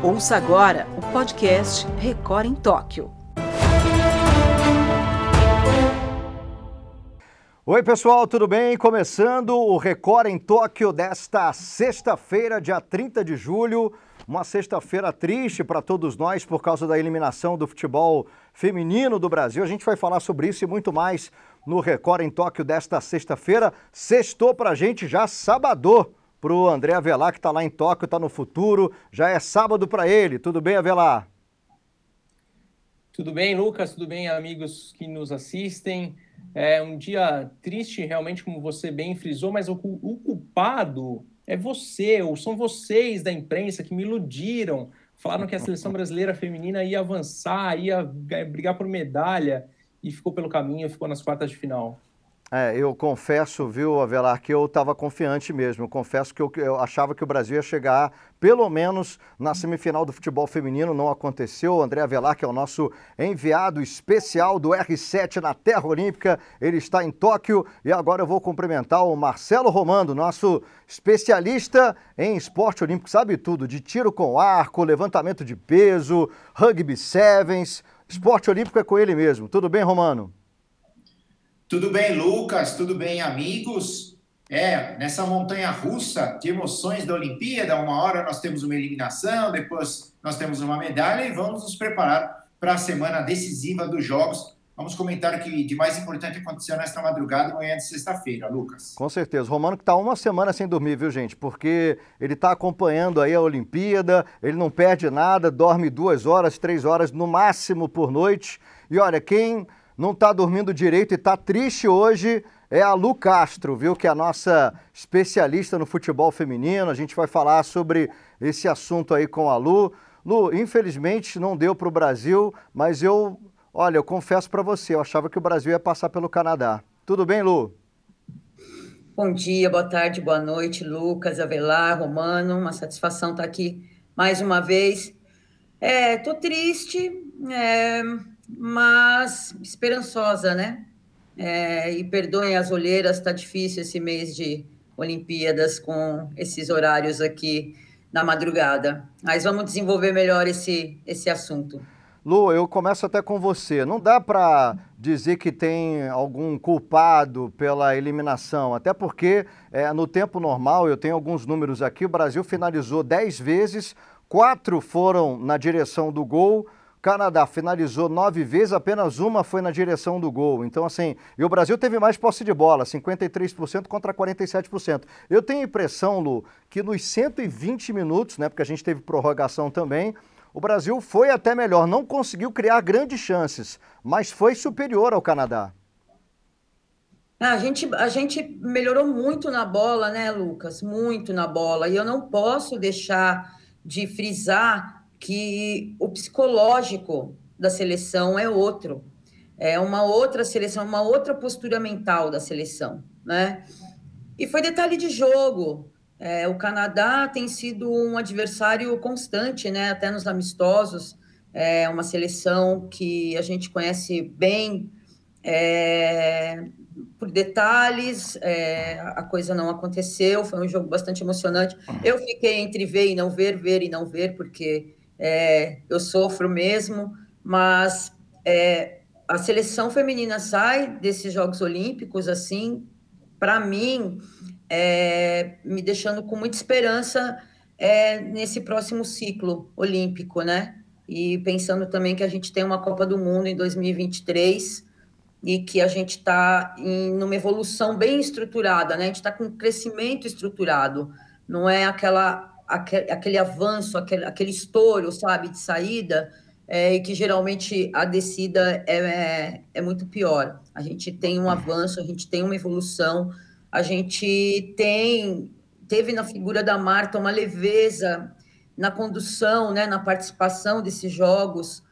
Ouça agora o podcast Record em Tóquio. Oi, pessoal, tudo bem? Começando o Record em Tóquio desta sexta-feira, dia 30 de julho. Uma sexta-feira triste para todos nós por causa da eliminação do futebol feminino do Brasil. A gente vai falar sobre isso e muito mais no Record em Tóquio desta sexta-feira. Sextou para a gente já sábado para o André Avelar, que está lá em Tóquio, está no futuro. Já é sábado para ele. Tudo bem, Avelar? Tudo bem, Lucas? Tudo bem, amigos que nos assistem? É um dia triste, realmente, como você bem frisou, mas o, o culpado é você, ou são vocês da imprensa que me iludiram. Falaram que a seleção brasileira feminina ia avançar, ia brigar por medalha, e ficou pelo caminho, ficou nas quartas de final. É, eu confesso, viu, Avelar, que eu estava confiante mesmo. Eu confesso que eu, eu, achava que o Brasil ia chegar pelo menos na semifinal do futebol feminino. Não aconteceu. O André Avelar, que é o nosso enviado especial do R7 na Terra Olímpica, ele está em Tóquio. E agora eu vou cumprimentar o Marcelo Romando, nosso especialista em esporte olímpico. Sabe tudo, de tiro com arco, levantamento de peso, rugby sevens. Esporte olímpico é com ele mesmo. Tudo bem, Romano? Tudo bem, Lucas? Tudo bem, amigos? É, nessa montanha russa de emoções da Olimpíada, uma hora nós temos uma eliminação, depois nós temos uma medalha e vamos nos preparar para a semana decisiva dos Jogos. Vamos comentar o que de mais importante aconteceu nesta madrugada, manhã de sexta-feira, Lucas. Com certeza. Romano que está uma semana sem dormir, viu, gente? Porque ele está acompanhando aí a Olimpíada, ele não perde nada, dorme duas horas, três horas no máximo por noite. E olha, quem não está dormindo direito e está triste hoje é a Lu Castro, viu? Que é a nossa especialista no futebol feminino. A gente vai falar sobre esse assunto aí com a Lu. Lu, infelizmente não deu para o Brasil, mas eu, olha, eu confesso para você, eu achava que o Brasil ia passar pelo Canadá. Tudo bem, Lu? Bom dia, boa tarde, boa noite, Lucas, Avelar, Romano. Uma satisfação estar aqui mais uma vez. É, tô triste. É mas esperançosa, né? É, e perdoem as olheiras, está difícil esse mês de Olimpíadas com esses horários aqui na madrugada. Mas vamos desenvolver melhor esse, esse assunto. Lu, eu começo até com você. Não dá para dizer que tem algum culpado pela eliminação, até porque é, no tempo normal, eu tenho alguns números aqui, o Brasil finalizou 10 vezes, quatro foram na direção do gol, Canadá finalizou nove vezes, apenas uma foi na direção do gol. Então, assim, e o Brasil teve mais posse de bola, 53% contra 47%. Eu tenho a impressão, Lu, que nos 120 minutos, né, porque a gente teve prorrogação também, o Brasil foi até melhor, não conseguiu criar grandes chances, mas foi superior ao Canadá. A gente, a gente melhorou muito na bola, né, Lucas? Muito na bola. E eu não posso deixar de frisar que o psicológico da seleção é outro, é uma outra seleção, uma outra postura mental da seleção, né? E foi detalhe de jogo. É, o Canadá tem sido um adversário constante, né? Até nos amistosos, é uma seleção que a gente conhece bem. É, por detalhes, é, a coisa não aconteceu, foi um jogo bastante emocionante. Eu fiquei entre ver e não ver, ver e não ver, porque é, eu sofro mesmo, mas é, a seleção feminina sai desses Jogos Olímpicos, assim, para mim, é, me deixando com muita esperança é, nesse próximo ciclo olímpico, né? E pensando também que a gente tem uma Copa do Mundo em 2023 e que a gente está em numa evolução bem estruturada, né? A gente está com um crescimento estruturado, não é aquela aquele, aquele avanço, aquele, aquele estouro, sabe, de saída, é, e que geralmente a descida é, é, é, muito pior. A gente tem um avanço, a gente tem uma evolução, a gente tem teve na figura da Marta uma leveza na condução, né, na participação desses jogos.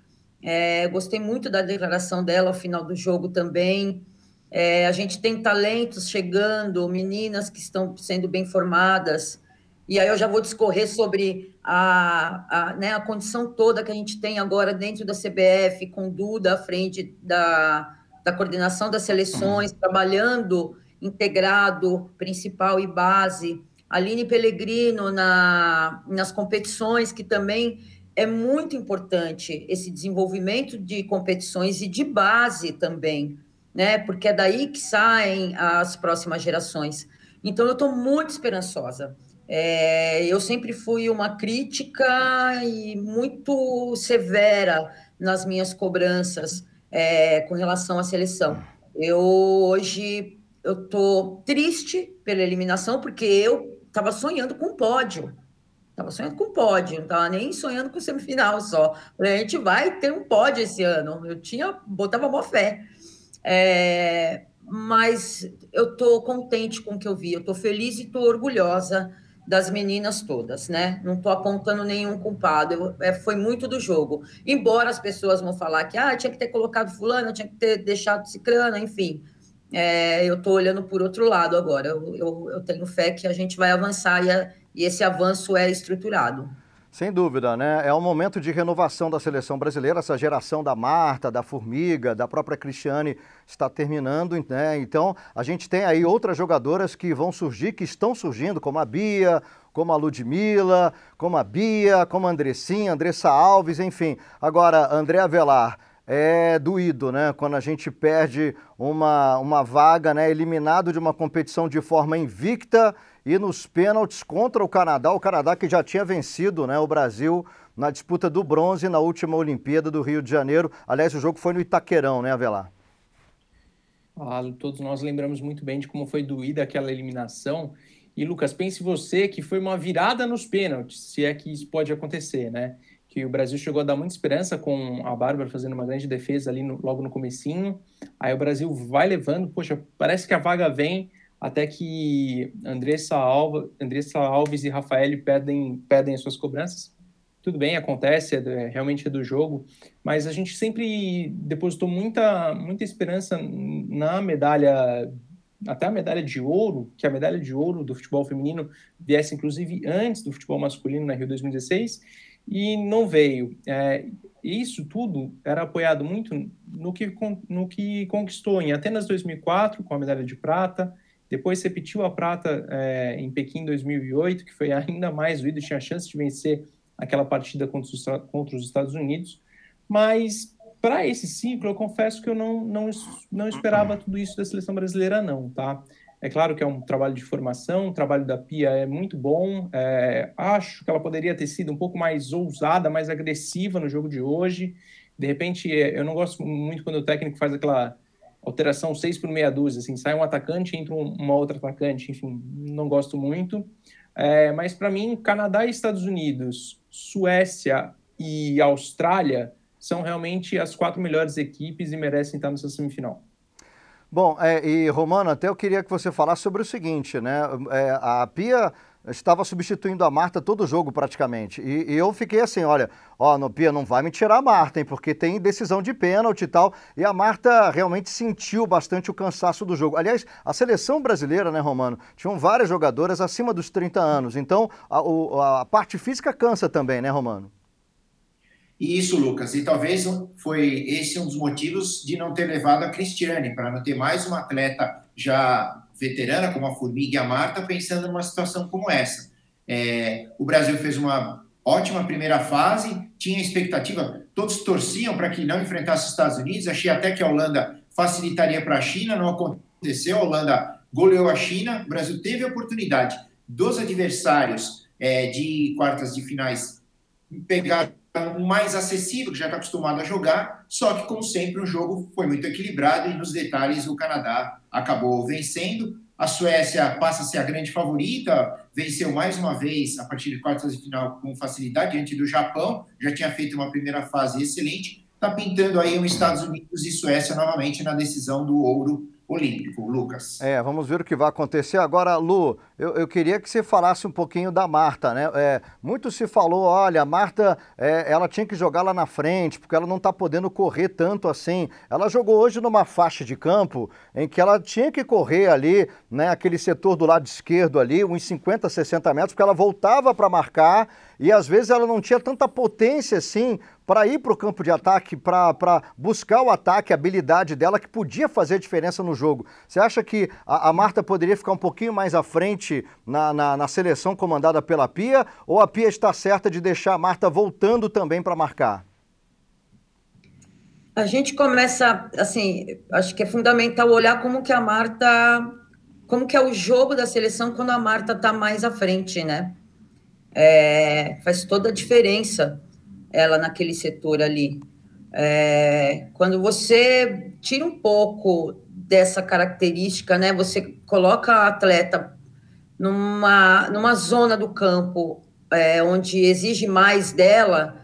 É, gostei muito da declaração dela ao final do jogo também. É, a gente tem talentos chegando, meninas que estão sendo bem formadas. E aí eu já vou discorrer sobre a, a, né, a condição toda que a gente tem agora dentro da CBF, com Duda à frente da, da coordenação das seleções, trabalhando integrado, principal e base, Aline Pellegrino na, nas competições, que também é muito importante esse desenvolvimento de competições e de base também, né? Porque é daí que saem as próximas gerações. Então, eu estou muito esperançosa. É, eu sempre fui uma crítica e muito severa nas minhas cobranças é, com relação à seleção. Eu hoje eu tô triste pela eliminação porque eu estava sonhando com pódio. Estava sonhando com pódio, não estava nem sonhando com semifinal só. A gente vai ter um pódio esse ano. Eu tinha, botava boa fé. É, mas eu estou contente com o que eu vi, eu estou feliz e estou orgulhosa das meninas todas, né? Não estou apontando nenhum culpado, eu, é, foi muito do jogo. Embora as pessoas vão falar que ah, tinha que ter colocado fulano, tinha que ter deixado ciclana, enfim. É, eu estou olhando por outro lado agora. Eu, eu, eu, tenho fé que a gente vai avançar e, a, e esse avanço é estruturado. Sem dúvida, né? É um momento de renovação da seleção brasileira. Essa geração da Marta, da Formiga, da própria Cristiane está terminando, né? Então, a gente tem aí outras jogadoras que vão surgir, que estão surgindo, como a Bia, como a Ludmilla, como a Bia, como a Andressinha, Andressa Alves, enfim. Agora, André Avelar, é doído, né? Quando a gente perde uma, uma vaga, né? Eliminado de uma competição de forma invicta e nos pênaltis contra o Canadá, o Canadá que já tinha vencido né, o Brasil na disputa do bronze na última Olimpíada do Rio de Janeiro. Aliás, o jogo foi no Itaquerão, né, Avelar? Ah, todos nós lembramos muito bem de como foi doída aquela eliminação. E, Lucas, pense você que foi uma virada nos pênaltis, se é que isso pode acontecer, né? Que o Brasil chegou a dar muita esperança com a Bárbara fazendo uma grande defesa ali no, logo no comecinho. Aí o Brasil vai levando, poxa, parece que a vaga vem, até que Andressa, Alva, Andressa Alves e Rafael pedem, pedem as suas cobranças. Tudo bem, acontece, é, é, realmente é do jogo, mas a gente sempre depositou muita, muita esperança na medalha, até a medalha de ouro, que a medalha de ouro do futebol feminino viesse inclusive antes do futebol masculino na Rio 2016, e não veio. É, isso tudo era apoiado muito no que, no que conquistou em Atenas 2004, com a medalha de prata, depois repetiu a prata é, em Pequim 2008, que foi ainda mais doído, tinha a chance de vencer aquela partida contra os, contra os Estados Unidos. Mas para esse ciclo, eu confesso que eu não, não, não esperava tudo isso da seleção brasileira, não, tá? É claro que é um trabalho de formação, o trabalho da Pia é muito bom. É, acho que ela poderia ter sido um pouco mais ousada, mais agressiva no jogo de hoje. De repente, é, eu não gosto muito quando o técnico faz aquela alteração 6 por meia dúzia, assim, sai um atacante, entra uma outra atacante, enfim, não gosto muito. É, mas para mim, Canadá e Estados Unidos, Suécia e Austrália são realmente as quatro melhores equipes e merecem estar nessa semifinal. Bom, é, e Romano, até eu queria que você falasse sobre o seguinte, né? É, a Pia estava substituindo a Marta todo jogo praticamente. E, e, eu fiquei assim, olha, ó, no Pia não vai me tirar a Marta, hein, porque tem decisão de pênalti e tal. E a Marta realmente sentiu bastante o cansaço do jogo. Aliás, a seleção brasileira, né, Romano, tinham várias jogadoras acima dos 30 anos. Então, a, a parte física cansa também, né, Romano? Isso, Lucas. E talvez foi esse um dos motivos de não ter levado a Cristiane, para não ter mais uma atleta já veterana, como a Formiga e a Marta, pensando numa situação como essa. É, o Brasil fez uma ótima primeira fase, tinha expectativa, todos torciam para que não enfrentasse os Estados Unidos, achei até que a Holanda facilitaria para a China, não aconteceu, a Holanda goleou a China, o Brasil teve a oportunidade dos adversários é, de quartas de finais pegar mais acessível, que já está acostumado a jogar, só que, como sempre, o jogo foi muito equilibrado e nos detalhes o Canadá acabou vencendo. A Suécia passa a ser a grande favorita, venceu mais uma vez a partir de quartas de final com facilidade diante do Japão, já tinha feito uma primeira fase excelente, está pintando aí os Estados Unidos e Suécia novamente na decisão do ouro olímpico, Lucas. É, vamos ver o que vai acontecer. Agora, Lu, eu, eu queria que você falasse um pouquinho da Marta, né? É, muito se falou, olha, a Marta, é, ela tinha que jogar lá na frente, porque ela não está podendo correr tanto assim. Ela jogou hoje numa faixa de campo em que ela tinha que correr ali, né, aquele setor do lado esquerdo ali, uns 50, 60 metros, porque ela voltava para marcar e às vezes ela não tinha tanta potência assim para ir para o campo de ataque, para buscar o ataque, a habilidade dela que podia fazer diferença no jogo. Você acha que a, a Marta poderia ficar um pouquinho mais à frente na, na, na, seleção comandada pela Pia? Ou a Pia está certa de deixar a Marta voltando também para marcar? A gente começa, assim, acho que é fundamental olhar como que a Marta, como que é o jogo da seleção quando a Marta está mais à frente, né? É, faz toda a diferença ela naquele setor ali. É, quando você tira um pouco dessa característica, né? Você coloca a atleta numa, numa zona do campo é, onde exige mais dela,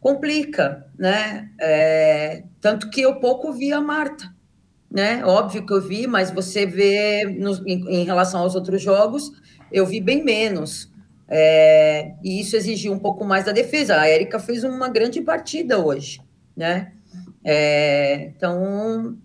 complica, né? É, tanto que eu pouco vi a Marta, né? Óbvio que eu vi, mas você vê no, em, em, relação aos outros jogos, eu vi bem menos. É, e isso exigiu um pouco mais da defesa. A Érica fez uma grande partida hoje, né? É, então,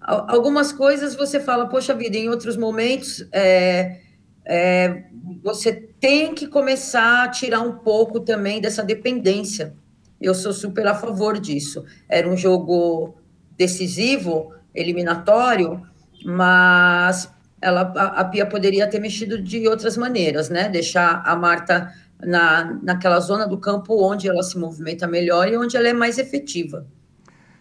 algumas coisas você fala, poxa vida, em outros momentos é, é, você tem que começar a tirar um pouco também dessa dependência eu sou super a favor disso. Era um jogo decisivo, eliminatório, mas ela, a, a Pia poderia ter mexido de outras maneiras, né? Deixar a Marta na, naquela zona do campo onde ela se movimenta melhor e onde ela é mais efetiva.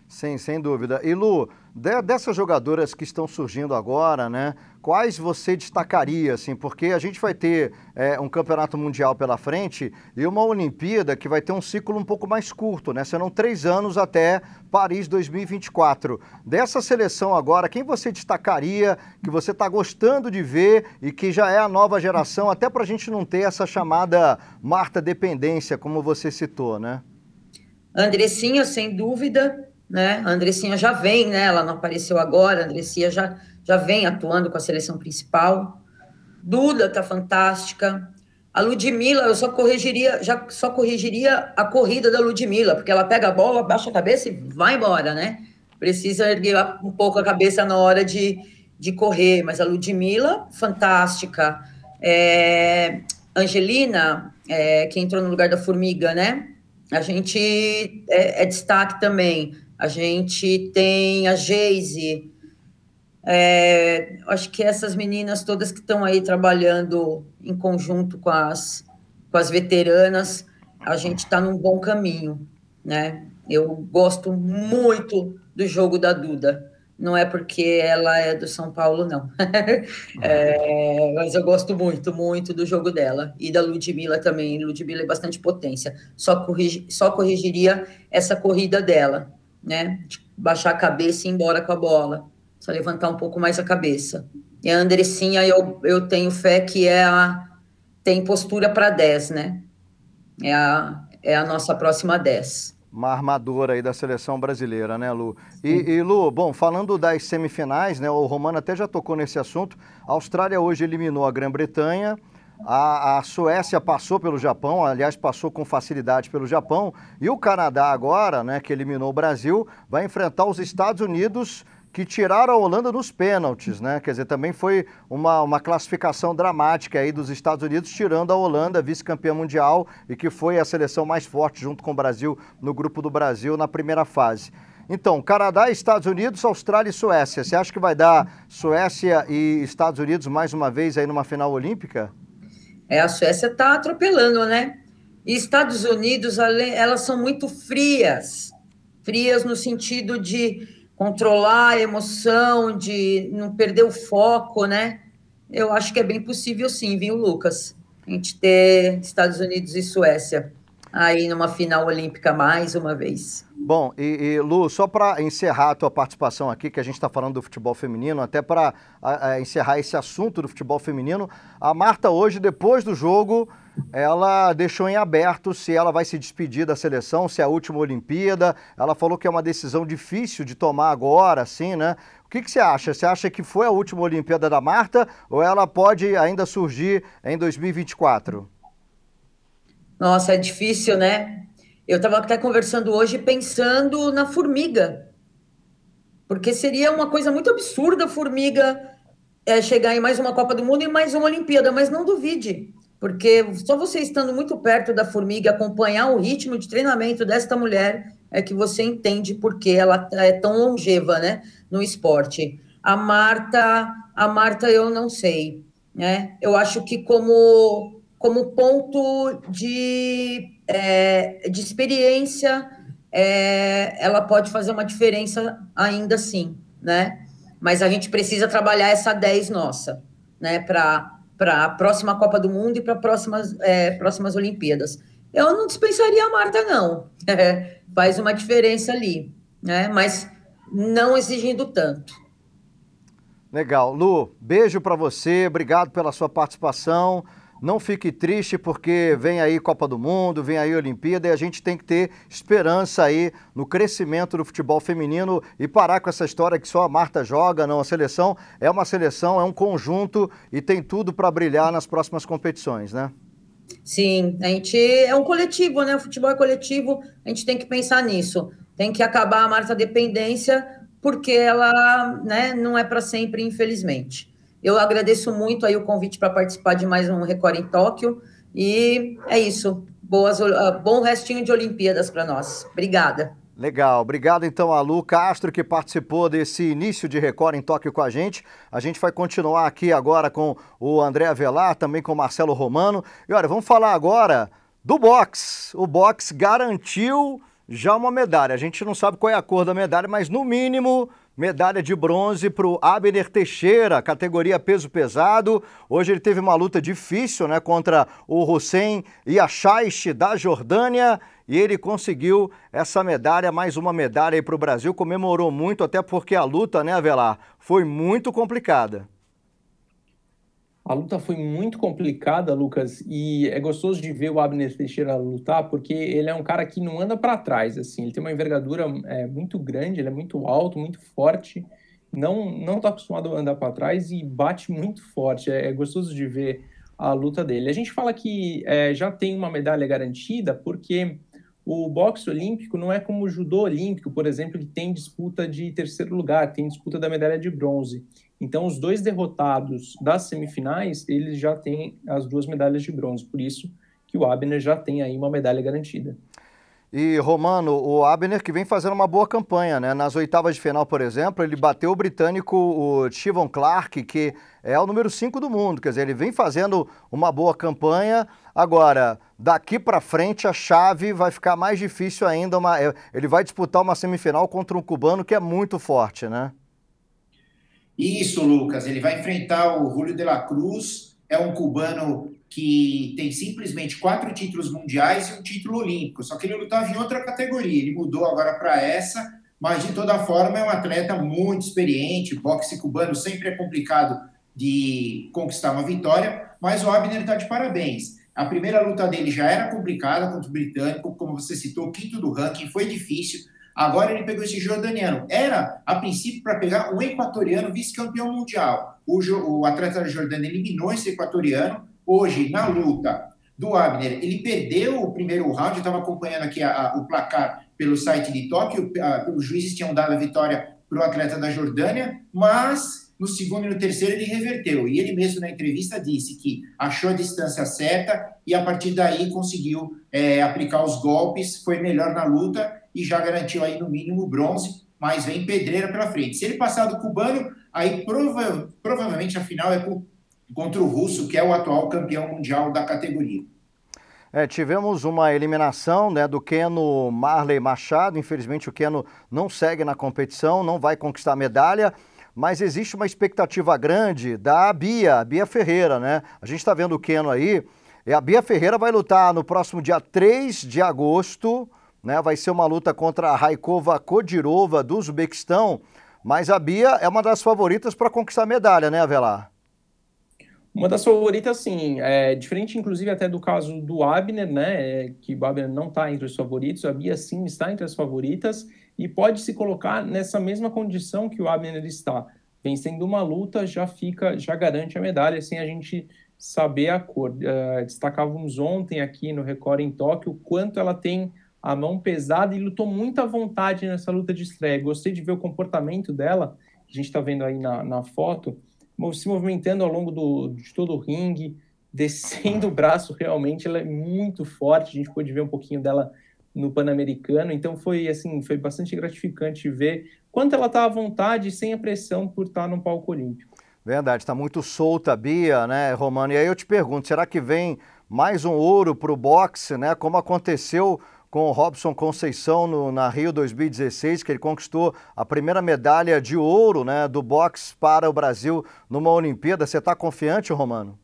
Sim, sem dúvida. E Lu, de, dessas jogadoras que estão surgindo agora, né? Quais você destacaria, assim? Porque a gente vai ter é, um campeonato mundial pela frente e uma Olimpíada que vai ter um ciclo um pouco mais curto, né? Serão três anos até Paris 2024. Dessa seleção agora, quem você destacaria, que você está gostando de ver e que já é a nova geração, até para a gente não ter essa chamada Marta dependência, como você citou, né? Andressinha, sem dúvida né? A Andressinha já vem, né? Ela não apareceu agora, a Andressinha já, já vem atuando com a seleção principal. Duda tá fantástica. A Ludmilla, eu só corrigiria, já só corrigiria a corrida da Ludmilla, porque ela pega a bola, baixa a cabeça e vai embora, né? Precisa erguer um pouco a cabeça na hora de, de correr, mas a Ludmilla, fantástica. É, Angelina, é, que entrou no lugar da Formiga, né? A gente é, é destaque também. A gente tem a Geise, é, acho que essas meninas todas que estão aí trabalhando em conjunto com as, com as veteranas, a gente está num bom caminho, né? Eu gosto muito do jogo da Duda. Não é porque ela é do São Paulo, não. é, mas eu gosto muito, muito do jogo dela. E da Ludmilla também. Ludmilla é bastante potência. Só, corrigi, só corrigiria essa corrida dela né? De baixar a cabeça e ir embora com a bola. Só levantar um pouco mais a cabeça. E a Andressinha, eu, eu tenho fé que é a, tem postura para 10, né? É a, é a nossa próxima 10. Uma armadora aí da seleção brasileira, né, Lu? E, e, Lu, bom, falando das semifinais, né? O Romano até já tocou nesse assunto. A Austrália hoje eliminou a Grã-Bretanha. A, a, Suécia passou pelo Japão, aliás, passou com facilidade pelo Japão. E o Canadá agora, né, que eliminou o Brasil, vai enfrentar os Estados Unidos, que tiraram a Holanda nos pênaltis, né? Quer dizer, também foi uma, uma classificação dramática aí dos Estados Unidos, tirando a Holanda, vice-campeã mundial, e que foi a seleção mais forte junto com o Brasil no grupo do Brasil na primeira fase. Então, Canadá, Estados Unidos, Austrália e Suécia. Você acha que vai dar Suécia e Estados Unidos mais uma vez aí numa final olímpica? É, a Suécia está atropelando, né? E Estados Unidos, elas são muito frias, frias no sentido de controlar a emoção, de não perder o foco, né? Eu acho que é bem possível sim, viu, Lucas? A gente ter Estados Unidos e Suécia aí numa final olímpica mais uma vez. Bom, e, e Lu, só para encerrar a tua participação aqui, que a gente está falando do futebol feminino, até para encerrar esse assunto do futebol feminino, a Marta hoje, depois do jogo, ela deixou em aberto se ela vai se despedir da seleção, se é a última Olimpíada. Ela falou que é uma decisão difícil de tomar agora, assim, né? O que, que você acha? Você acha que foi a última Olimpíada da Marta ou ela pode ainda surgir em 2024? Nossa, é difícil, né? Eu estava até conversando hoje pensando na formiga, porque seria uma coisa muito absurda a formiga é, chegar em mais uma Copa do Mundo e mais uma Olimpíada, mas não duvide. porque só você estando muito perto da formiga, acompanhar o ritmo de treinamento desta mulher, é que você entende por que ela é tão longeva, né, no esporte. A Marta, a Marta eu não sei, né? Eu acho que como como ponto de, é, de experiência, é, ela pode fazer uma diferença ainda assim, né? Mas a gente precisa trabalhar essa 10 nossa, né? Para a próxima Copa do Mundo e para próximas é, próximas Olimpíadas. Eu não dispensaria a Marta, não. Faz uma diferença ali, né? Mas não exigindo tanto. Legal. Lu, beijo para você, obrigado pela sua participação. Não fique triste porque vem aí Copa do Mundo, vem aí Olimpíada e a gente tem que ter esperança aí no crescimento do futebol feminino e parar com essa história que só a Marta joga, não. A seleção é uma seleção, é um conjunto e tem tudo para brilhar nas próximas competições, né? Sim, a gente é um coletivo, né? O futebol é coletivo, a gente tem que pensar nisso. Tem que acabar a Marta dependência, porque ela né, não é para sempre, infelizmente. Eu agradeço muito aí o convite para participar de mais um Record em Tóquio. E é isso. Boas, ah, bom restinho de Olimpíadas para nós. Obrigada. Legal, obrigado então a Lu Castro que participou desse início de Record em Tóquio com a gente. A gente vai continuar aqui agora com o André Avelar, também com o Marcelo Romano. E olha, vamos falar agora do boxe. O boxe garantiu já uma medalha. A gente não sabe qual é a cor da medalha, mas no mínimo Medalha de bronze para o Abner Teixeira, categoria peso pesado. Hoje ele teve uma luta difícil né, contra o Hussein Yashaish da Jordânia e ele conseguiu essa medalha, mais uma medalha para o Brasil. Comemorou muito, até porque a luta, né, Avelar, foi muito complicada. A luta foi muito complicada, Lucas, e é gostoso de ver o Abner Teixeira lutar, porque ele é um cara que não anda para trás, assim, ele tem uma envergadura é, muito grande, ele é muito alto, muito forte, não não está acostumado a andar para trás e bate muito forte, é, é, gostoso de ver a luta dele. A gente fala que é, já tem uma medalha garantida, porque o boxe olímpico não é como o judô olímpico, por exemplo, que tem disputa de terceiro lugar, tem disputa da medalha de bronze. Então, os dois derrotados das semifinais, eles já têm as duas medalhas de bronze. Por isso que o Abner já tem aí uma medalha garantida. E, Romano, o Abner que vem fazendo uma boa campanha, né? Nas oitavas de final, por exemplo, ele bateu o britânico, o Chivon Clark, que é o número 5 do mundo. Quer dizer, ele vem fazendo uma boa campanha. Agora, daqui para frente, a chave vai ficar mais difícil ainda. Uma... Ele vai disputar uma semifinal contra um cubano que é muito forte, né? Isso, Lucas. Ele vai enfrentar o Julio de la Cruz, é um cubano que tem simplesmente quatro títulos mundiais e um título olímpico. Só que ele lutava em outra categoria. Ele mudou agora para essa, mas de toda forma é um atleta muito experiente. Boxe cubano sempre é complicado de conquistar uma vitória, mas o Abner está de parabéns. A primeira luta dele já era complicada contra o britânico, como você citou, quinto do ranking, foi difícil. Agora ele pegou esse jordaniano. Era, a princípio, para pegar um equatoriano vice-campeão mundial. O, o atleta da Jordânia eliminou esse equatoriano. Hoje, na luta do Abner, ele perdeu o primeiro round. Estava acompanhando aqui a, a, o placar pelo site de Tóquio. os juízes tinham dado a vitória para o atleta da Jordânia, mas no segundo e no terceiro ele reverteu. E ele mesmo na entrevista disse que achou a distância certa e a partir daí conseguiu é, aplicar os golpes, foi melhor na luta e já garantiu aí no mínimo bronze, mas vem pedreira pela frente. Se ele passar do cubano, aí prova, provavelmente a final é contra o russo, que é o atual campeão mundial da categoria. É, tivemos uma eliminação né, do Keno Marley Machado. Infelizmente, o Keno não segue na competição, não vai conquistar medalha. Mas existe uma expectativa grande da Bia, Bia Ferreira, né? A gente está vendo o Keno aí. E a Bia Ferreira vai lutar no próximo dia 3 de agosto né? Vai ser uma luta contra a Raikova Kodirova do Uzbequistão, mas a Bia é uma das favoritas para conquistar medalha, né, Avelar? Uma das favoritas, sim. É, diferente, inclusive, até do caso do Abner, né? É, que o Abner não está entre os favoritos. A Bia, sim, está entre as favoritas e pode se colocar nessa mesma condição que o Abner está. Vencendo uma luta, já fica, já garante a medalha, sem a gente saber a cor. Uh, destacávamos ontem aqui no Record em Tóquio quanto ela tem a mão pesada e lutou muito à vontade nessa luta de estreia. Gostei de ver o comportamento dela, que a gente está vendo aí na, na foto, se movimentando ao longo do, de todo o ringue, descendo o braço, realmente ela é muito forte. A gente pôde ver um pouquinho dela no Pan-Americano, então foi assim, foi bastante gratificante ver quanto ela está à vontade, sem a pressão por estar no palco olímpico. Verdade, está muito solta a Bia, né, Romano? E aí eu te pergunto, será que vem mais um ouro para o boxe, né? Como aconteceu com o Robson Conceição no, na Rio 2016, que ele conquistou a primeira medalha de ouro né, do boxe para o Brasil numa Olimpíada. Você está confiante, Romano?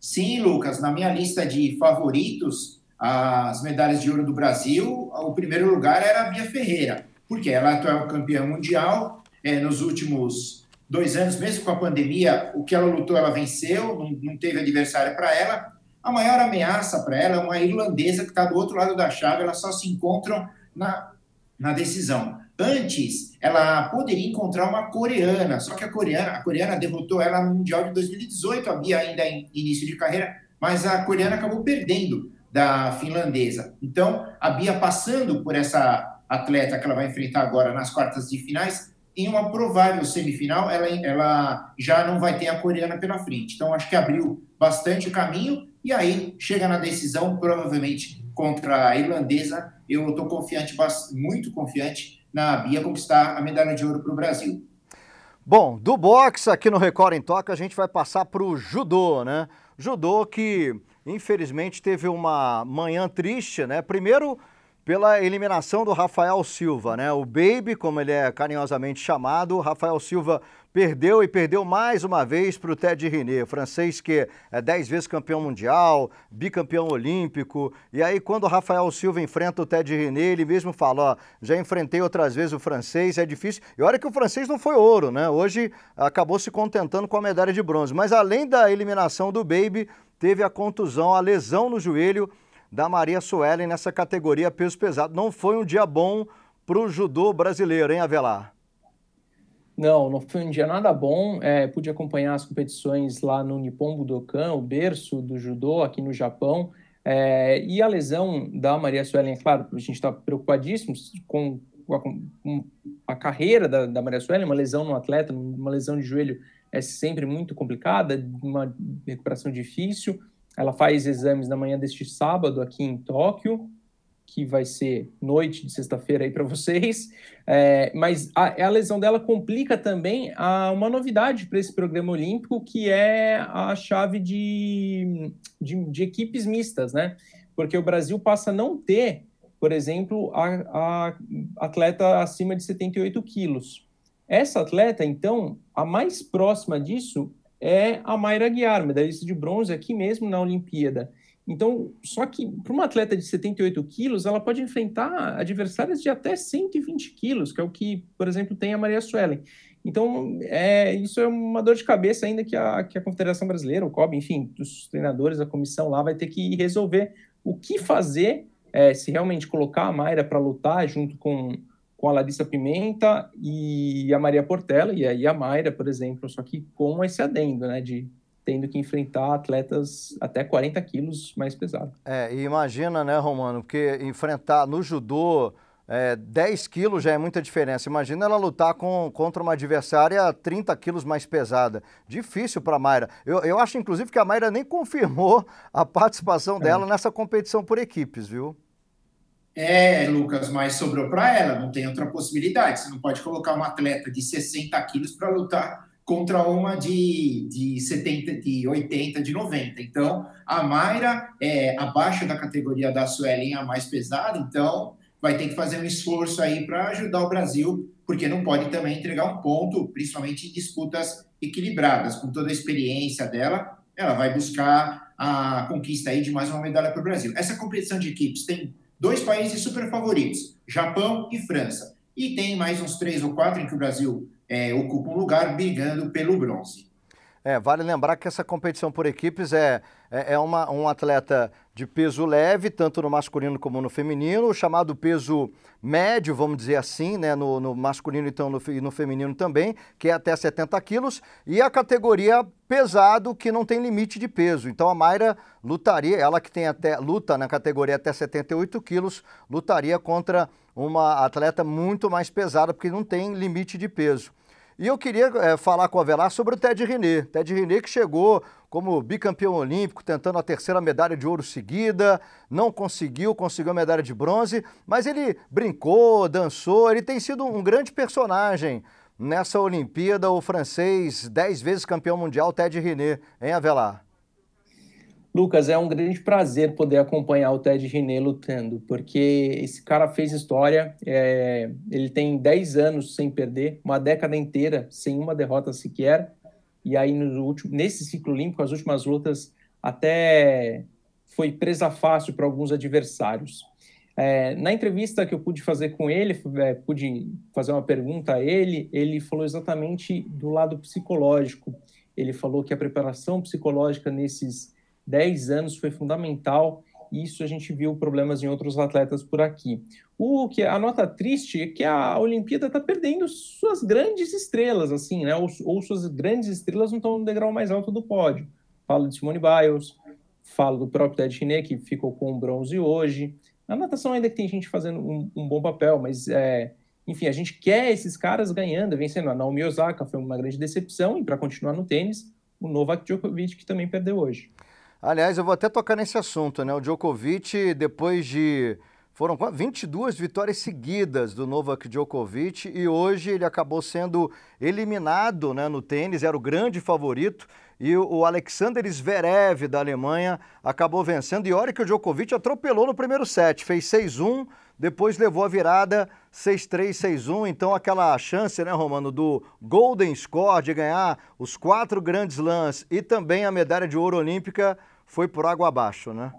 Sim, Lucas. Na minha lista de favoritos, as medalhas de ouro do Brasil, o primeiro lugar era a Bia Ferreira, porque ela é campeã mundial. É, nos últimos dois anos, mesmo com a pandemia, o que ela lutou, ela venceu, não, não teve adversário para ela. A maior ameaça para ela é uma irlandesa que está do outro lado da chave, elas só se encontram na, na decisão. Antes, ela poderia encontrar uma coreana, só que a coreana, a coreana derrotou ela no Mundial de 2018, a Bia ainda em início de carreira, mas a coreana acabou perdendo da finlandesa. Então, a Bia passando por essa atleta que ela vai enfrentar agora nas quartas de finais, em uma provável semifinal, ela, ela já não vai ter a coreana pela frente. Então, acho que abriu bastante o caminho e aí chega na decisão, provavelmente contra a irlandesa. Eu estou confiante, muito confiante na Bia conquistar a medalha de ouro para o Brasil. Bom, do boxe aqui no Record em Toca, a gente vai passar para o judô, né? Judô que infelizmente teve uma manhã triste, né? Primeiro pela eliminação do Rafael Silva, né? O Baby, como ele é carinhosamente chamado, Rafael Silva perdeu e perdeu mais uma vez para o Ted René, francês que é dez vezes campeão mundial, bicampeão olímpico. E aí, quando o Rafael Silva enfrenta o Ted René, ele mesmo fala: ó, já enfrentei outras vezes o francês, é difícil. E olha que o francês não foi ouro, né? Hoje acabou se contentando com a medalha de bronze. Mas além da eliminação do Baby, teve a contusão, a lesão no joelho da Maria Suelen nessa categoria peso pesado. Não foi um dia bom para o judô brasileiro, hein, Avelar? Não, não foi um dia nada bom. É, pude acompanhar as competições lá no Nippon Budokan, o berço do judô aqui no Japão. É, e a lesão da Maria Suelen, é claro, a gente está preocupadíssimo com, com, a carreira da, da Maria Suelen, uma lesão no atleta, uma lesão de joelho é sempre muito complicada, uma recuperação difícil. Ela faz exames na manhã deste sábado aqui em Tóquio, que vai ser noite de sexta-feira aí para vocês. É, mas a, a, lesão dela complica também a, uma novidade para esse programa olímpico, que é a chave de, de, de, equipes mistas, né? Porque o Brasil passa a não ter, por exemplo, a, a atleta acima de 78 quilos. Essa atleta, então, a mais próxima disso é a Mayra Guiar, medalhista de bronze aqui mesmo na Olimpíada. Então, só que para uma atleta de 78 quilos, ela pode enfrentar adversárias de até 120 quilos, que é o que, por exemplo, tem a Maria Suelen. Então, é, isso é uma dor de cabeça ainda que a, que a Confederação Brasileira, o COB, enfim, os treinadores, a comissão lá, vai ter que resolver o que fazer, é, se realmente colocar a Mayra para lutar junto com com a Larissa Pimenta e a Maria Portela, e aí a Mayra, por exemplo, só que com esse adendo, né, de tendo que enfrentar atletas até 40 quilos mais pesados. É, e imagina, né, Romano, porque enfrentar no judô é, 10 quilos já é muita diferença. Imagina ela lutar com, contra uma adversária 30 quilos mais pesada. Difícil para a Mayra. Eu, eu acho, inclusive, que a Mayra nem confirmou a participação é. dela nessa competição por equipes, viu? É, Lucas, mas sobrou para ela, não tem outra possibilidade. Você não pode colocar uma atleta de 60 quilos para lutar contra uma de, de 70, de 80, de 90. Então, a Mayra é abaixo da categoria da Suelen, a mais pesada, então vai ter que fazer um esforço aí para ajudar o Brasil, porque não pode também entregar um ponto, principalmente em disputas equilibradas. Com toda a experiência dela, ela vai buscar a conquista aí de mais uma medalha para o Brasil. Essa competição de equipes tem dois países super favoritos, Japão e França. E tem mais uns três ou quatro em que o Brasil é, ocupa um lugar brigando pelo bronze. É, vale lembrar que essa competição por equipes é, é, é, uma, um atleta de peso leve, tanto no masculino como no feminino, chamado peso médio, vamos dizer assim, né, no, no masculino então, no, e no feminino também, que é até 70 quilos, e a categoria pesado, que não tem limite de peso. Então a Mayra lutaria, ela que tem até luta na categoria até 78 quilos, lutaria contra uma atleta muito mais pesada, porque não tem limite de peso. E eu queria é, falar com o Avelar sobre o Ted René. Ted René que chegou como bicampeão olímpico, tentando a terceira medalha de ouro seguida, não conseguiu, conseguiu a medalha de bronze, mas ele brincou, dançou, ele tem sido um grande personagem nessa Olimpíada, o francês, dez vezes campeão mundial, Ted René, em Avelar. Lucas, é um grande prazer poder acompanhar o Ted René lutando, porque esse cara fez história. É, ele tem 10 anos sem perder, uma década inteira sem uma derrota sequer. E aí, no último, nesse ciclo olímpico, as últimas lutas até foi presa fácil para alguns adversários. É, na entrevista que eu pude fazer com ele, é, pude fazer uma pergunta a ele, ele falou exatamente do lado psicológico. Ele falou que a preparação psicológica nesses 10 anos foi fundamental. E isso a gente viu problemas em outros atletas por aqui. O que a nota triste é que a Olimpíada está perdendo suas grandes estrelas, assim, né? Ou, ou, suas grandes estrelas não estão no degrau mais alto do pódio. Falo de Simone Biles, falo do próprio Ted Chiné, que ficou com o bronze hoje. Na natação ainda que tem gente fazendo um, um bom papel, mas é, enfim, a gente quer esses caras ganhando, vencendo. A Naomi Osaka foi uma grande decepção e para continuar no tênis, o Novak Djokovic que também perdeu hoje. Aliás, eu vou até tocar nesse assunto, né? O Djokovic, depois de. Foram 22 vitórias seguidas do Novak Djokovic e hoje ele acabou sendo eliminado né, no tênis, era o grande favorito. E o Alexander Zverev, da Alemanha, acabou vencendo. E olha que o Djokovic atropelou no primeiro set, fez 6-1, depois levou a virada 6-3, 6-1. Então, aquela chance, né, Romano, do Golden Score de ganhar os quatro grandes lãs e também a medalha de ouro olímpica foi por água abaixo, né?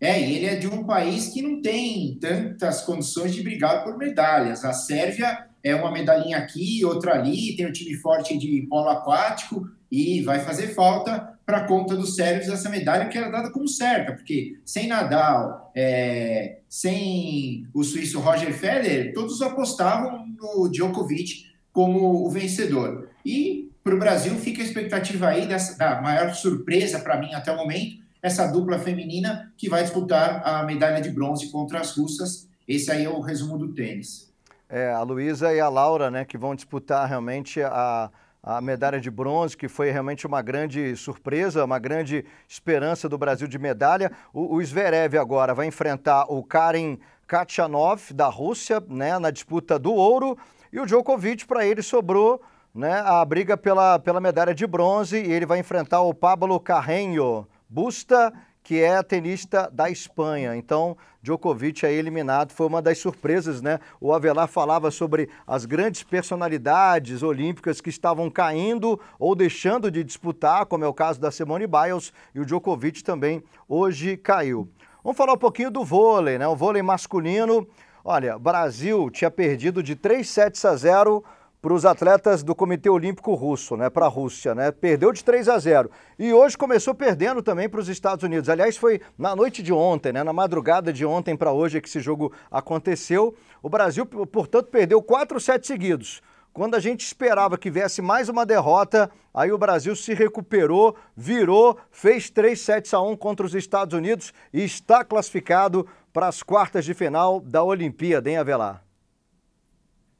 É, e ele é de um país que não tem tantas condições de brigar por medalhas. A Sérvia é uma medalhinha aqui, outra ali, tem um time forte de polo aquático e vai fazer falta para conta dos sérvios essa medalha que era dada como certa, porque sem Nadal, é, sem o suíço Roger Federer, todos apostavam no Djokovic como o vencedor. E para o Brasil fica a expectativa aí dessa, da maior surpresa para mim até o momento, essa dupla feminina que vai disputar a medalha de bronze contra as russas. Esse aí é o resumo do tênis. É, a Luísa e a Laura, né, que vão disputar realmente a, a medalha de bronze, que foi realmente uma grande surpresa, uma grande esperança do Brasil de medalha. O, o Zverev agora vai enfrentar o Karen Kachanov, da Rússia, né, na disputa do ouro. E o Djokovic, para ele, sobrou né, a briga pela, pela medalha de bronze e ele vai enfrentar o Pablo Carreño Busta, que é tenista da Espanha. Então, Djokovic é eliminado, foi uma das surpresas, né? O Avelar falava sobre as grandes personalidades olímpicas que estavam caindo ou deixando de disputar, como é o caso da Simone Biles, e o Djokovic também hoje caiu. Vamos falar um pouquinho do vôlei, né? O vôlei masculino. Olha, Brasil tinha perdido de 3 sets a 0 para os atletas do Comitê Olímpico Russo, né, para a Rússia, né? Perdeu de 3 a 0. E hoje começou perdendo também para os Estados Unidos. Aliás, foi na noite de ontem, né, na madrugada de ontem para hoje que esse jogo aconteceu. O Brasil, portanto, perdeu quatro sets seguidos. Quando a gente esperava que viesse mais uma derrota, aí o Brasil se recuperou, virou, fez 3 sets a 1 contra os Estados Unidos e está classificado para as quartas de final da Olimpíada, hein, Avelar?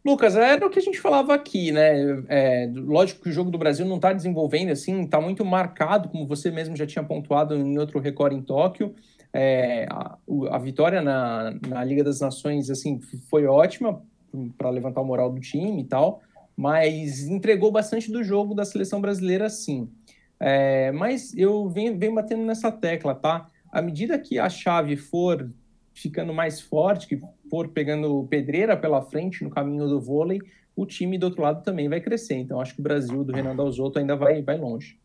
Lucas, era o que a gente falava aqui, né? É, lógico que o jogo do Brasil não está desenvolvendo assim, está muito marcado, como você mesmo já tinha pontuado em outro recorde em Tóquio. É, a, a, vitória na, na Liga das Nações assim foi ótima para levantar o moral do time e tal, mas entregou bastante do jogo da seleção brasileira, sim. É, mas eu venho, venho batendo nessa tecla, tá? À medida que a chave for ficando mais forte, que for pegando pedreira pela frente no caminho do vôlei, o time do outro lado também vai crescer. Então, acho que o Brasil do Renan Dalzotto ainda vai, vai longe.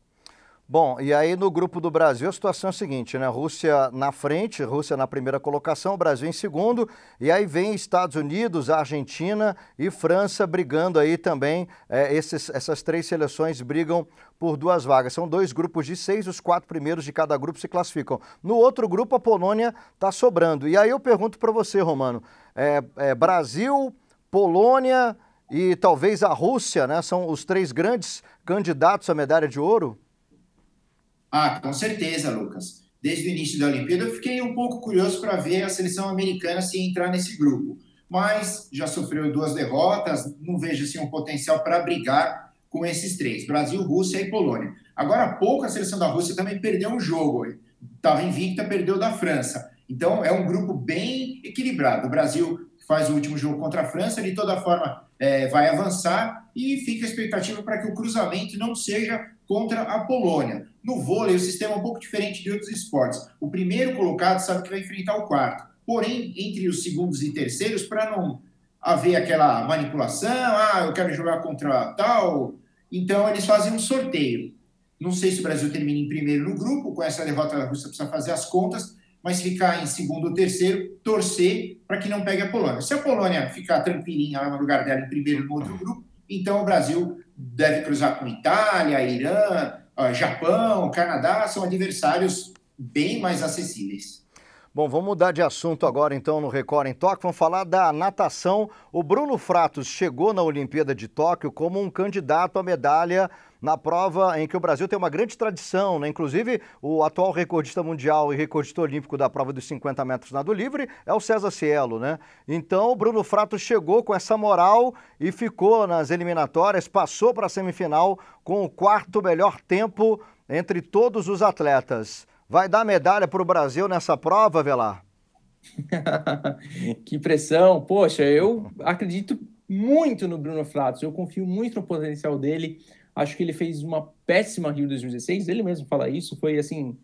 Bom, e aí no grupo do Brasil a situação é a seguinte, né? Rússia na frente, Rússia na primeira colocação, Brasil em segundo, e aí vem Estados Unidos, Argentina e França brigando aí também. É, esses, essas três seleções brigam por duas vagas. São dois grupos de seis, os quatro primeiros de cada grupo se classificam. No outro grupo, a Polônia está sobrando. E aí eu pergunto para você, Romano, é, é, Brasil, Polônia e talvez a Rússia, né? São os três grandes candidatos à medalha de ouro? Ah, com certeza, Lucas. Desde o início da Olimpíada, eu fiquei um pouco curioso para ver a seleção americana se entrar nesse grupo. mas já sofreu duas derrotas, não vejo assim, um potencial para brigar com esses três: Brasil, Rússia e Polônia. Agora há pouco a seleção da Rússia também perdeu um jogo, estava invicta, perdeu da França. Então é um grupo bem equilibrado. O Brasil faz o último jogo contra a França, de toda forma é, vai avançar e fica a expectativa para que o cruzamento não seja contra a Polônia. No vôlei, o sistema é um pouco diferente de outros esportes. O primeiro colocado sabe que vai enfrentar o quarto. Porém, entre os segundos e terceiros, para não haver aquela manipulação, ah, eu quero jogar contra tal, então eles fazem um sorteio. Não sei se o Brasil termina em primeiro no grupo, com essa derrota da Rússia precisa fazer as contas, mas ficar em segundo ou terceiro, torcer para que não pegue a Polônia. Se a Polônia ficar tranquilinha lá no lugar dela em primeiro no outro grupo, então o Brasil deve cruzar com Itália, Irã, Japão, Canadá, são adversários bem mais acessíveis. Bom, vamos mudar de assunto agora então no Record em Tóquio. Vamos falar da natação. O Bruno Fratos chegou na Olimpíada de Tóquio como um candidato à medalha na prova em que o Brasil tem uma grande tradição, né? Inclusive, o atual recordista mundial e recordista olímpico da prova dos 50 metros nado livre é o César Cielo, né? Então, o Bruno Fratos chegou com essa moral e ficou nas eliminatórias, passou para a semifinal com o quarto melhor tempo entre todos os atletas. Vai dar medalha para o Brasil nessa prova, Velar? que pressão! Poxa, eu acredito muito no Bruno Fratos, eu confio muito no potencial dele. Acho que ele fez uma péssima Rio 2016, ele mesmo fala isso, foi assim,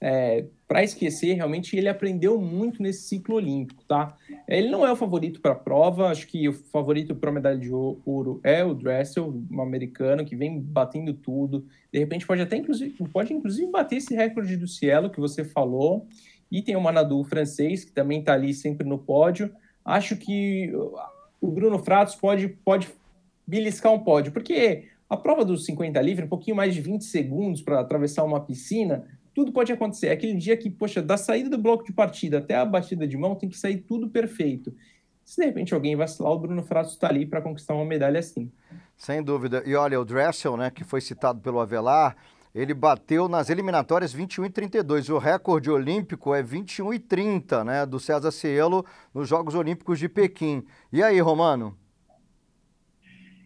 é, para esquecer, realmente ele aprendeu muito nesse ciclo olímpico, tá? Ele não é o favorito para a prova, acho que o favorito para a medalha de ouro é o Dressel, um americano que vem batendo tudo. De repente pode até inclusive, pode inclusive bater esse recorde do Cielo que você falou. E tem o Manadu francês que também está ali sempre no pódio. Acho que o Bruno Fratos pode pode beliscar um pódio, porque a prova dos 50 livre, um pouquinho mais de 20 segundos para atravessar uma piscina, tudo pode acontecer. É aquele dia que, poxa, da saída do bloco de partida até a batida de mão tem que sair tudo perfeito. Se de repente alguém vacilar, o Bruno Fratos está ali para conquistar uma medalha assim. Sem dúvida. E olha, o Dressel, né, que foi citado pelo Avelar, ele bateu nas eliminatórias 21 e 32. O recorde olímpico é 21 e 30, né, do César Cielo nos Jogos Olímpicos de Pequim. E aí, Romano?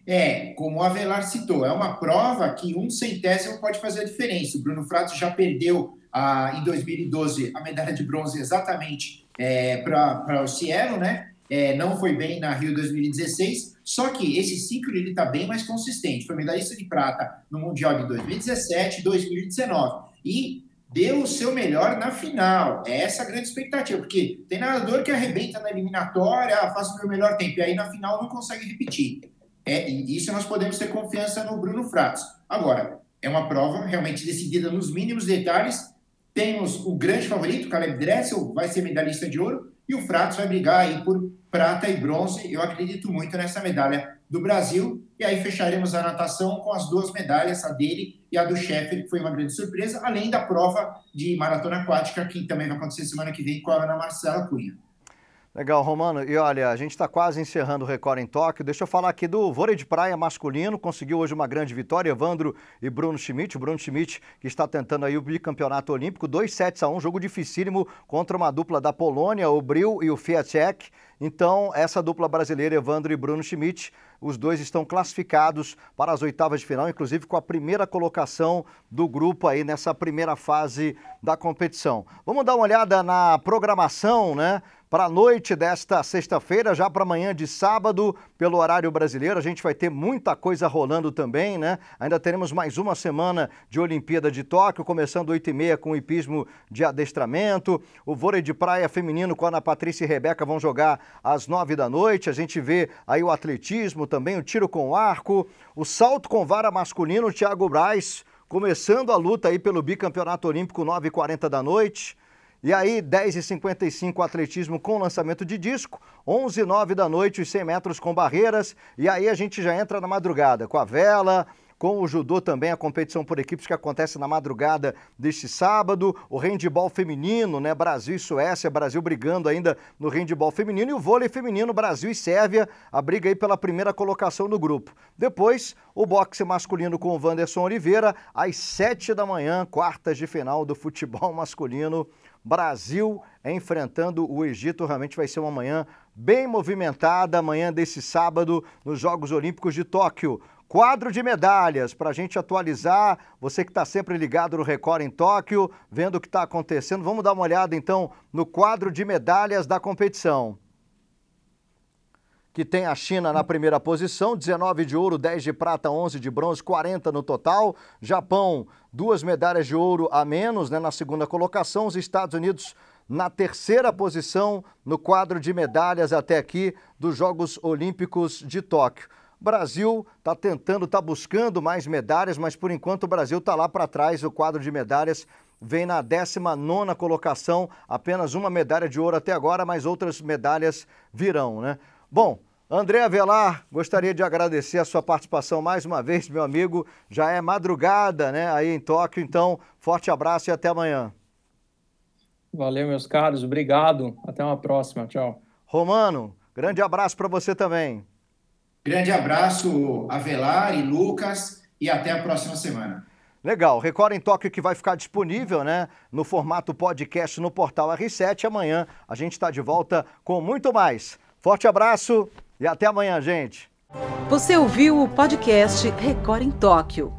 É, como o Avelar citou, é uma prova que um centésimo pode fazer a diferença. O Bruno Frato já perdeu ah, em 2012 a medalha de bronze exatamente é, para o Cielo, né? É, não foi bem na Rio 2016, só que esse ciclo ele está bem mais consistente. Foi medalhista de prata no Mundial de 2017 e 2019 e deu o seu melhor na final. É essa a grande expectativa, porque tem nadador que arrebenta na eliminatória, ah, faz o meu melhor tempo, e aí na final não consegue repetir. É, isso nós podemos ter confiança no Bruno Fratos. Agora, é uma prova realmente decidida nos mínimos detalhes. Temos o grande favorito, Caleb Dressel, vai ser medalhista de ouro, e o Fratos vai brigar aí por prata e bronze. Eu acredito muito nessa medalha do Brasil. E aí fecharemos a natação com as duas medalhas, a dele e a do Sheffer, que foi uma grande surpresa, além da prova de maratona aquática, que também vai acontecer semana que vem com a Ana Marcela Cunha. Legal, Romano. E olha, a gente está quase encerrando o Record em Tóquio. Deixa eu falar aqui do vôlei de praia masculino. Conseguiu hoje uma grande vitória, Evandro e Bruno Schmidt. O Bruno Schmidt que está tentando aí o bicampeonato olímpico. 2 sets a 1, jogo dificílimo contra uma dupla da Polônia, o Bril e o Fiatek. Então, essa dupla brasileira, Evandro e Bruno Schmidt, os dois estão classificados para as oitavas de final, inclusive com a primeira colocação do grupo aí nessa primeira fase da competição. Vamos dar uma olhada na programação, né? Para a noite desta sexta-feira, já para amanhã de sábado, pelo horário brasileiro. A gente vai ter muita coisa rolando também, né? Ainda teremos mais uma semana de Olimpíada de Tóquio, começando 8h30 com o hipismo de adestramento. O vôlei de praia feminino com a Ana Patrícia e Rebeca vão jogar às 9 da noite. A gente vê aí o atletismo também, o tiro com arco, o salto com vara masculino, o Thiago Braz começando a luta aí pelo bicampeonato olímpico 9h40 da noite. E aí, 10h55, atletismo com lançamento de disco, 11h09 da noite, os 100 metros com barreiras. E aí a gente já entra na madrugada com a vela, com o judô também, a competição por equipes que acontece na madrugada deste sábado, o handball feminino, né, Brasil e Suécia, Brasil brigando ainda no handball feminino e o vôlei feminino, Brasil e Sérvia, a briga aí pela primeira colocação no grupo. Depois, o boxe masculino com o Wanderson Oliveira, às sete da manhã, quartas de final do futebol masculino Brasil enfrentando o Egito. Realmente vai ser uma manhã bem movimentada, amanhã desse sábado, nos Jogos Olímpicos de Tóquio. Quadro de medalhas para a gente atualizar. Você que está sempre ligado no Record em Tóquio, vendo o que está acontecendo. Vamos dar uma olhada então no quadro de medalhas da competição que tem a China na primeira posição, 19 de ouro, 10 de prata, 11 de bronze, 40 no total. Japão, duas medalhas de ouro a menos né, na segunda colocação. Os Estados Unidos na terceira posição no quadro de medalhas até aqui dos Jogos Olímpicos de Tóquio. Brasil está tentando, está buscando mais medalhas, mas por enquanto o Brasil está lá para trás. O quadro de medalhas vem na 19 colocação, apenas uma medalha de ouro até agora, mas outras medalhas virão, né? Bom, André Avelar, gostaria de agradecer a sua participação mais uma vez, meu amigo. Já é madrugada, né, aí em Tóquio, então forte abraço e até amanhã. Valeu, meus caros, obrigado. Até uma próxima, tchau. Romano, grande abraço para você também. Grande abraço, Avelar e Lucas, e até a próxima semana. Legal, Record em Tóquio que vai ficar disponível, né, no formato podcast no portal R7. Amanhã a gente está de volta com muito mais. Forte abraço e até amanhã, gente. Você ouviu o podcast Record em Tóquio.